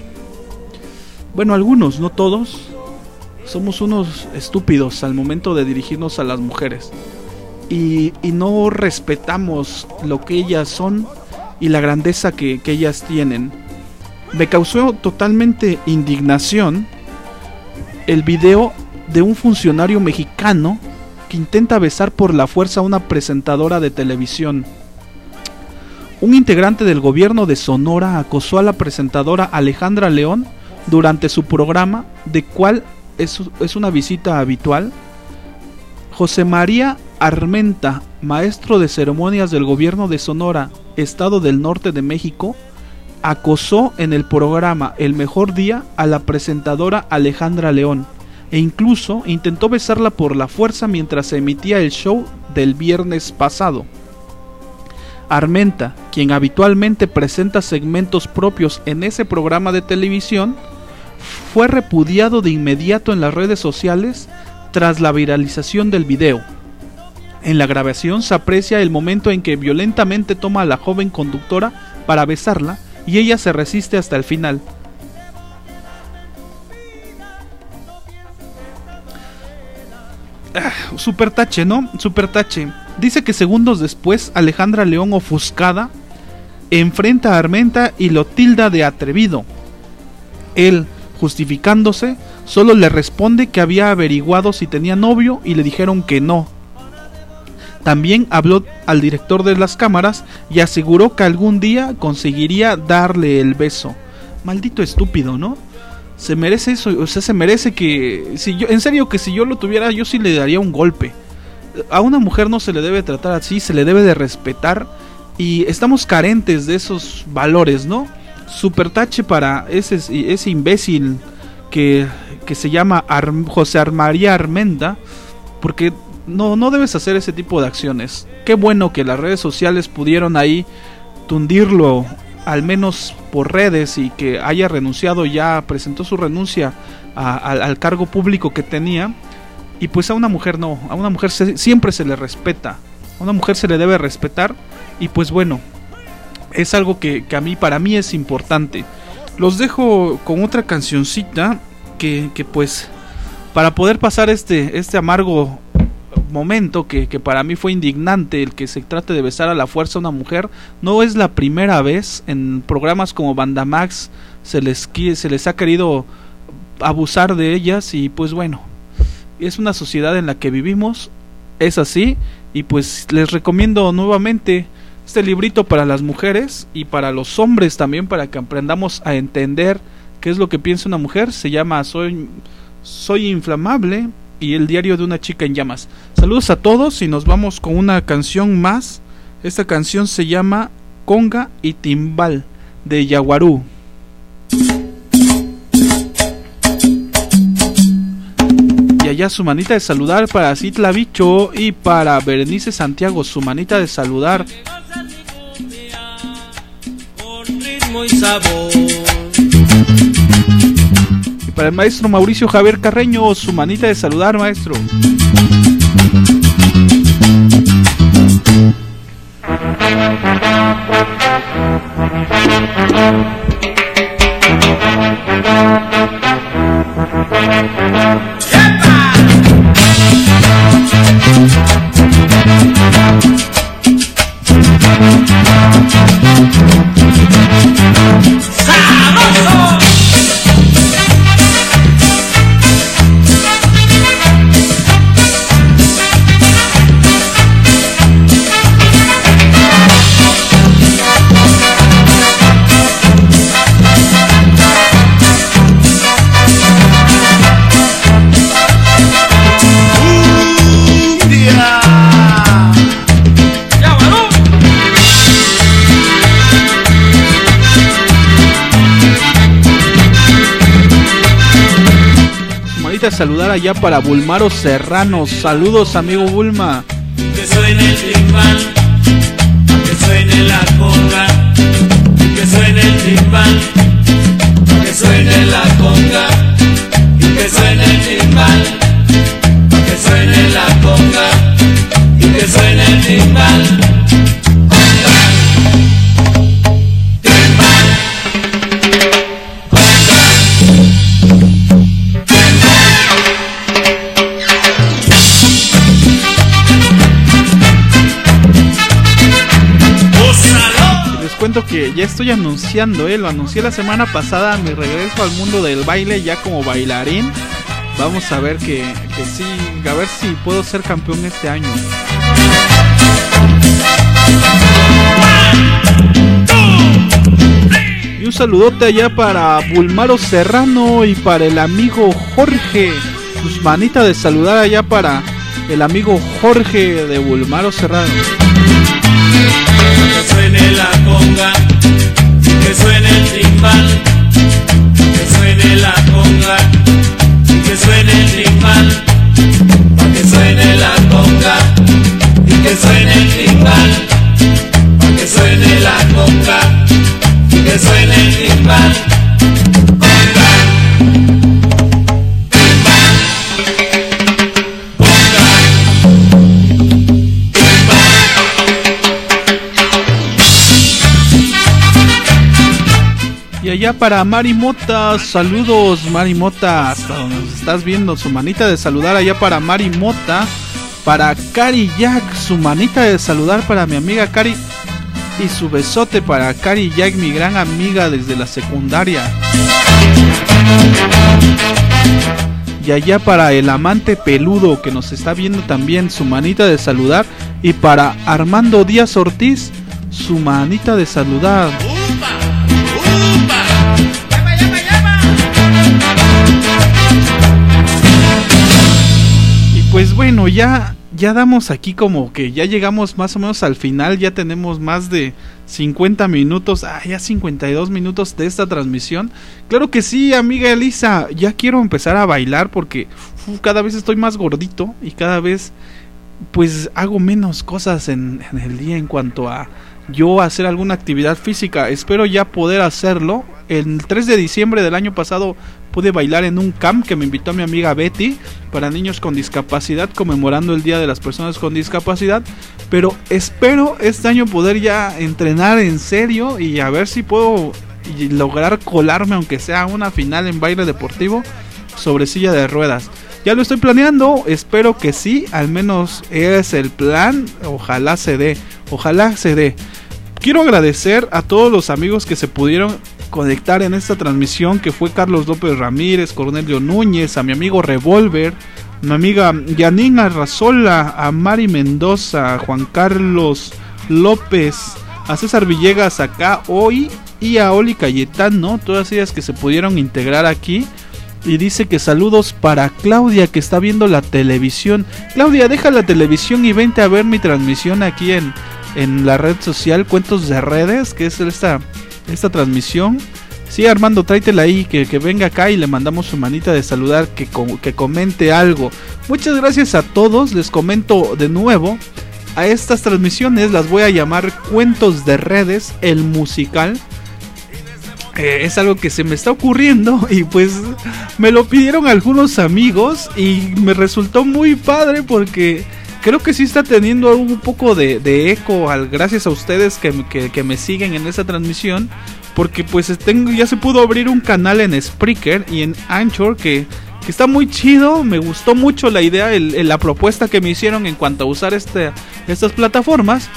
bueno, algunos, no todos, somos unos estúpidos al momento de dirigirnos a las mujeres. Y, no respetamos lo que ellas son y la grandeza que, que ellas tienen. Me causó totalmente indignación el video de un funcionario mexicano que intenta besar por la fuerza a una presentadora de televisión. Un integrante del gobierno de Sonora acosó a la presentadora Alejandra León durante su programa, de cual es, una visita habitual. José María Armenta, maestro de ceremonias del gobierno de Sonora, Estado del Norte de México, acosó en el programa El Mejor Día a la presentadora Alejandra León e incluso intentó besarla por la fuerza mientras se emitía el show del viernes pasado. Armenta, quien habitualmente presenta segmentos propios en ese programa de televisión, fue repudiado de inmediato en las redes sociales tras la viralización del video. En la grabación se aprecia el momento en que violentamente toma a la joven conductora para besarla y ella se resiste hasta el final. Ah, super tache, ¿no? Super tache. Dice que segundos después Alejandra León ofuscada enfrenta a Armenta y lo tilda de atrevido. Él, justificándose, solo le responde que había averiguado si tenía novio y le dijeron que no. También habló al director de las cámaras y aseguró que algún día conseguiría darle el beso. Maldito estúpido, ¿no? Se merece eso, o sea, se merece que si yo en serio que si yo lo tuviera yo sí le daría un golpe. A una mujer no se le debe tratar así, se le debe de respetar y estamos carentes de esos valores, ¿no? super tache para ese, ese imbécil que, se llama José Armaría Armenda, porque no, no debes hacer ese tipo de acciones. Qué bueno que las redes sociales pudieron ahí tundirlo, al menos por redes, y que haya renunciado ya, presentó su renuncia al cargo público que tenía. Y pues a una mujer no, a una mujer siempre se le respeta, a una mujer se le debe respetar. Y pues bueno, es algo que, a mí, para mí es importante. Los dejo con otra cancioncita que, pues para poder pasar este, este amargo momento que, para mí fue indignante el que se trate de besar a la fuerza a una mujer. No es la primera vez en programas como Bandamax se les, se les ha querido abusar de ellas y pues bueno, es una sociedad en la que vivimos, es así y pues les recomiendo nuevamente este librito para las mujeres y para los hombres también para que aprendamos a entender qué es lo que piensa una mujer. Se llama Soy, Soy Inflamable y el diario de una chica en llamas. Saludos a todos y nos vamos con una canción más. Esta canción se llama Conga y Timbal de Yaguarú. Allá su manita de saludar para Citla Bicho y para Berenice Santiago, su manita de saludar. Y para el maestro Mauricio Javier Carreño, su manita de saludar, maestro. Saludar allá para Bulmaro Serrano. Saludos, amigo Bulma. Que suene el timbal, que suene la conga, que suene el timbal, que suene la conga, que suene el timbal, que suene la conga, y que suene el timbal. Ya estoy anunciando, ¿eh? lo anuncié la semana pasada, mi regreso al mundo del baile ya como bailarín. Vamos a ver que, que sí, a ver si puedo ser campeón este año. Y un saludote allá para Bulmaro Serrano y para el amigo Jorge. Sus manitas de saludar allá para el amigo Jorge de Bulmaro Serrano suene la conga, que suene el timbal, que suene la conga, que suene el timbal, que suene la conga, y que suene el timbal, que suene la conga, y que suene el timbal. Allá para Marimota, saludos Marimota, hasta donde nos estás viendo, su manita de saludar allá para Marimota, para Cari Jack, su manita de saludar para mi amiga Cari y su besote para Cari Jack, mi gran amiga desde la secundaria. Y allá para el amante peludo que nos está viendo también, su manita de saludar. Y para Armando Díaz Ortiz, su manita de saludar. Pues bueno, ya, ya damos aquí como que ya llegamos más o menos al final, ya tenemos más de 50 minutos, ah, ya 52 minutos de esta transmisión. Claro que sí, amiga Elisa, ya quiero empezar a bailar porque cada vez estoy más gordito y cada vez pues hago menos cosas en, en el día en cuanto a yo hacer alguna actividad física. Espero ya poder hacerlo. El 3 de diciembre del año pasado pude bailar en un camp que me invitó mi amiga Betty para niños con discapacidad conmemorando el Día de las Personas con Discapacidad. Pero espero este año poder ya entrenar en serio y a ver si puedo lograr colarme aunque sea una final en baile deportivo sobre silla de ruedas. Ya lo estoy planeando, espero que sí, al menos es el plan, ojalá se dé, ojalá se dé. Quiero agradecer a todos los amigos que se pudieron conectar en esta transmisión que fue Carlos López Ramírez, Cornelio Núñez, a mi amigo Revolver, mi amiga Yanina Razola, a Mari Mendoza, a Juan Carlos López, a César Villegas acá hoy y a Oli Cayetano, todas ellas que se pudieron integrar aquí. Y dice que saludos para Claudia que está viendo la televisión. Claudia, deja la televisión y vente a ver mi transmisión aquí en, en la red social Cuentos de Redes, que es esta esta transmisión. Sí, Armando, tráetela ahí, que, venga acá y le mandamos su manita de saludar, que, que comente algo. Muchas gracias a todos, les comento de nuevo. A estas transmisiones las voy a llamar Cuentos de Redes, el musical. Eh, es algo que se me está ocurriendo *laughs* y pues me lo pidieron algunos amigos y me resultó muy padre porque creo que sí está teniendo un poco de, eco al, gracias a ustedes que, me siguen en esta transmisión. Porque pues tengo, ya se pudo abrir un canal en Spreaker y en Anchor que, está muy chido. Me gustó mucho la idea, la propuesta que me hicieron en cuanto a usar este, estas plataformas.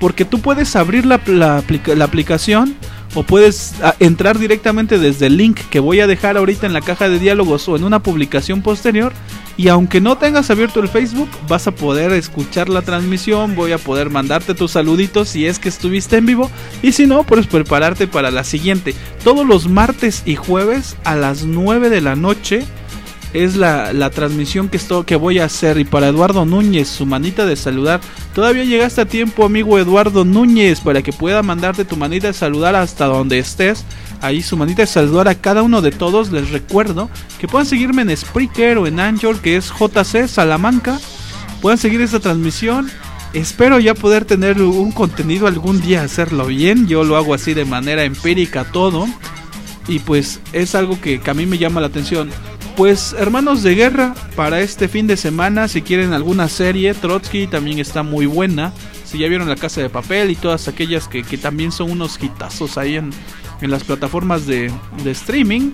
Porque tú puedes abrir la, la, la aplicación o puedes ah, entrar directamente desde el link que voy a dejar ahorita en la caja de diálogos o en una publicación posterior y aunque no tengas abierto el Facebook, vas a poder escuchar la transmisión, voy a poder mandarte tus saluditos si es que estuviste en vivo. Y si no, pues prepararte para la siguiente. Todos los martes y jueves a las 9 de la noche es la, transmisión que, esto, que voy a hacer. Y para Eduardo Núñez, su manita de saludar. Todavía llegaste a tiempo, amigo Eduardo Núñez, para que pueda mandarte tu manita de saludar hasta donde estés. ahí su manita de saludar a cada uno de todos. Les recuerdo que puedan seguirme en Spreaker o en Anchor, que es JC Salamanca. Puedan seguir esta transmisión. Espero ya poder tener un contenido algún día, hacerlo bien. Yo lo hago así de manera empírica todo. Y pues es algo que, que a mí me llama la atención. Pues hermanos de guerra, para este fin de semana, si quieren alguna serie, Trotsky también está muy buena. Si ya vieron La Casa de Papel y todas aquellas que, que también son unos hitazos ahí en, en las plataformas de, de, streaming.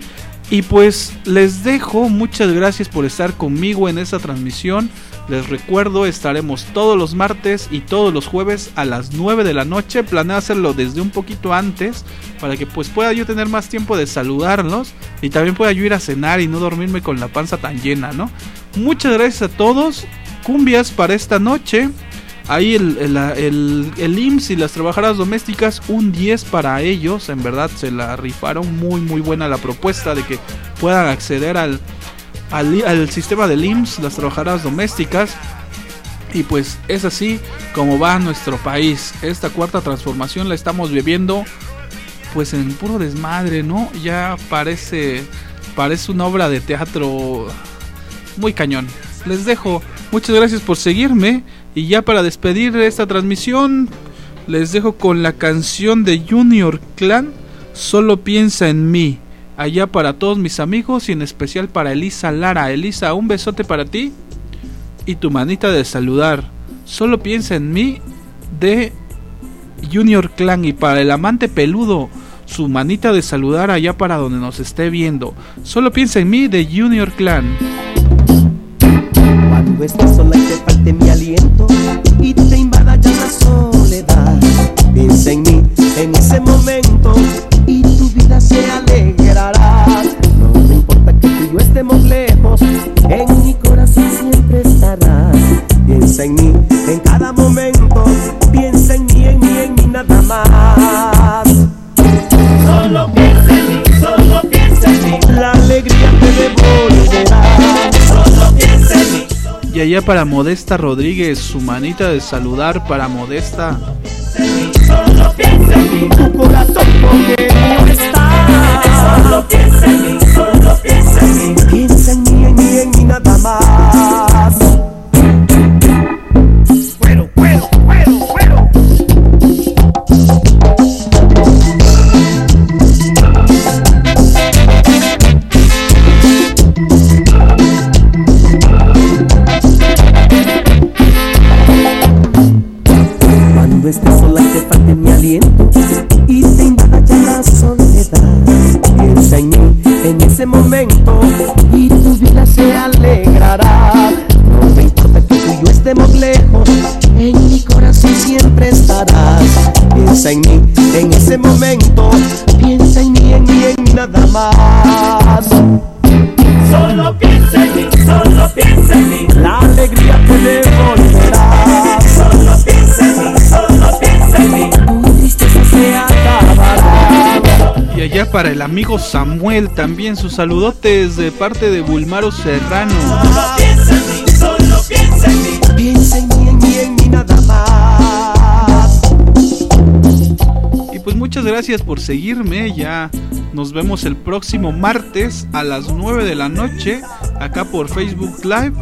Y pues les dejo, muchas gracias por estar conmigo en esta transmisión. Les recuerdo, estaremos todos los martes y todos los jueves a las 9 de la noche. Planeo hacerlo desde un poquito antes para que pues pueda yo tener más tiempo de saludarlos y también pueda yo ir a cenar y no dormirme con la panza tan llena, ¿no? Muchas gracias a todos. Cumbias para esta noche. Ahí el, el, el, el, IMSS y las trabajadoras domésticas, un 10 para ellos. En verdad se la rifaron. Muy, muy buena la propuesta de que puedan acceder al, al, sistema del IMSS, las trabajadoras domésticas. Y pues es así como va nuestro país. Esta cuarta transformación la estamos viviendo pues en puro desmadre, ¿no? Ya parece parece una obra de teatro muy cañón. Les dejo. Muchas gracias por seguirme. Y ya para despedir esta transmisión, les dejo con la canción de Junior Clan, Solo piensa en mí. Allá para todos mis amigos y en especial para Elisa Lara. Elisa, un besote para ti y tu manita de saludar. Solo piensa en mí de Junior Clan y para el amante peludo su manita de saludar allá para donde nos esté viendo. Solo piensa en mí de Junior Clan. Cuando sola y te falte mi aliento y te invada ya soledad, piensa en mí en ese momento y tu vida se alegrará. No me importa que tú y yo estemos lejos, en mi corazón siempre estarás. Piensa en mí en cada momento, piensa en mí, en mí, en mí nada más. Solo piensa en mí, solo piensa en mí. La alegría te devolverá. Solo piensa en mí. Y allá para Modesta Rodríguez, su manita de saludar para Modesta. Solo piensa en mí. Tu corazón conmigo está. Solo piensa en mí, solo piensa en mí. Piensa en mí, en mí, en mí nada más. Más. Solo piensa en mí, solo piensa en mí. La alegría te devolverá. Solo piensa en mí, solo piensa en mí. Tu tristeza se acabará. Y allá para el amigo Samuel también sus saludotes de parte de Bulmaro Serrano. Solo piensa en mí, solo piensa en mí. Piensa en mí, en mí, en mí muchas gracias por seguirme. Ya nos vemos el próximo martes a las 9 de la noche acá por Facebook Live.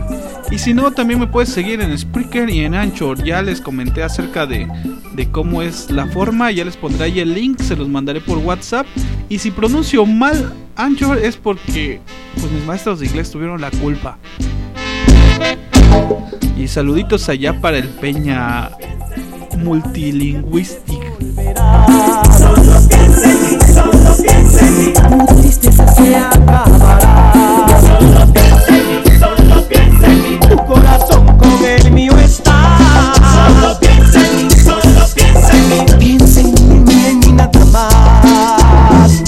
Y si no, también me puedes seguir en Spreaker y en Anchor. Ya les comenté acerca de, de cómo es la forma. Ya les pondré ahí el link, se los mandaré por WhatsApp. Y si pronuncio mal Anchor es porque pues mis maestros de inglés tuvieron la culpa. Y saluditos allá para el Peña Multilingüístico. Tu tristeza se acabará. Solo piensa en mí, solo piensa en mí. Tu corazón con el mío está. Solo piensa en mí, solo piensa en mí. Piensa en mí, en mí nada más.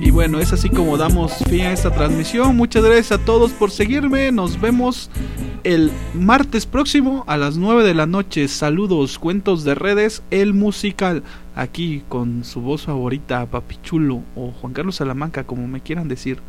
Y bueno, es así como damos fin a esta transmisión. Muchas gracias a todos por seguirme. Nos vemos el martes próximo a las 9 de la noche. Saludos, cuentos de redes, el musical. Aquí con su voz favorita, Papichulo o Juan Carlos Salamanca, como me quieran decir.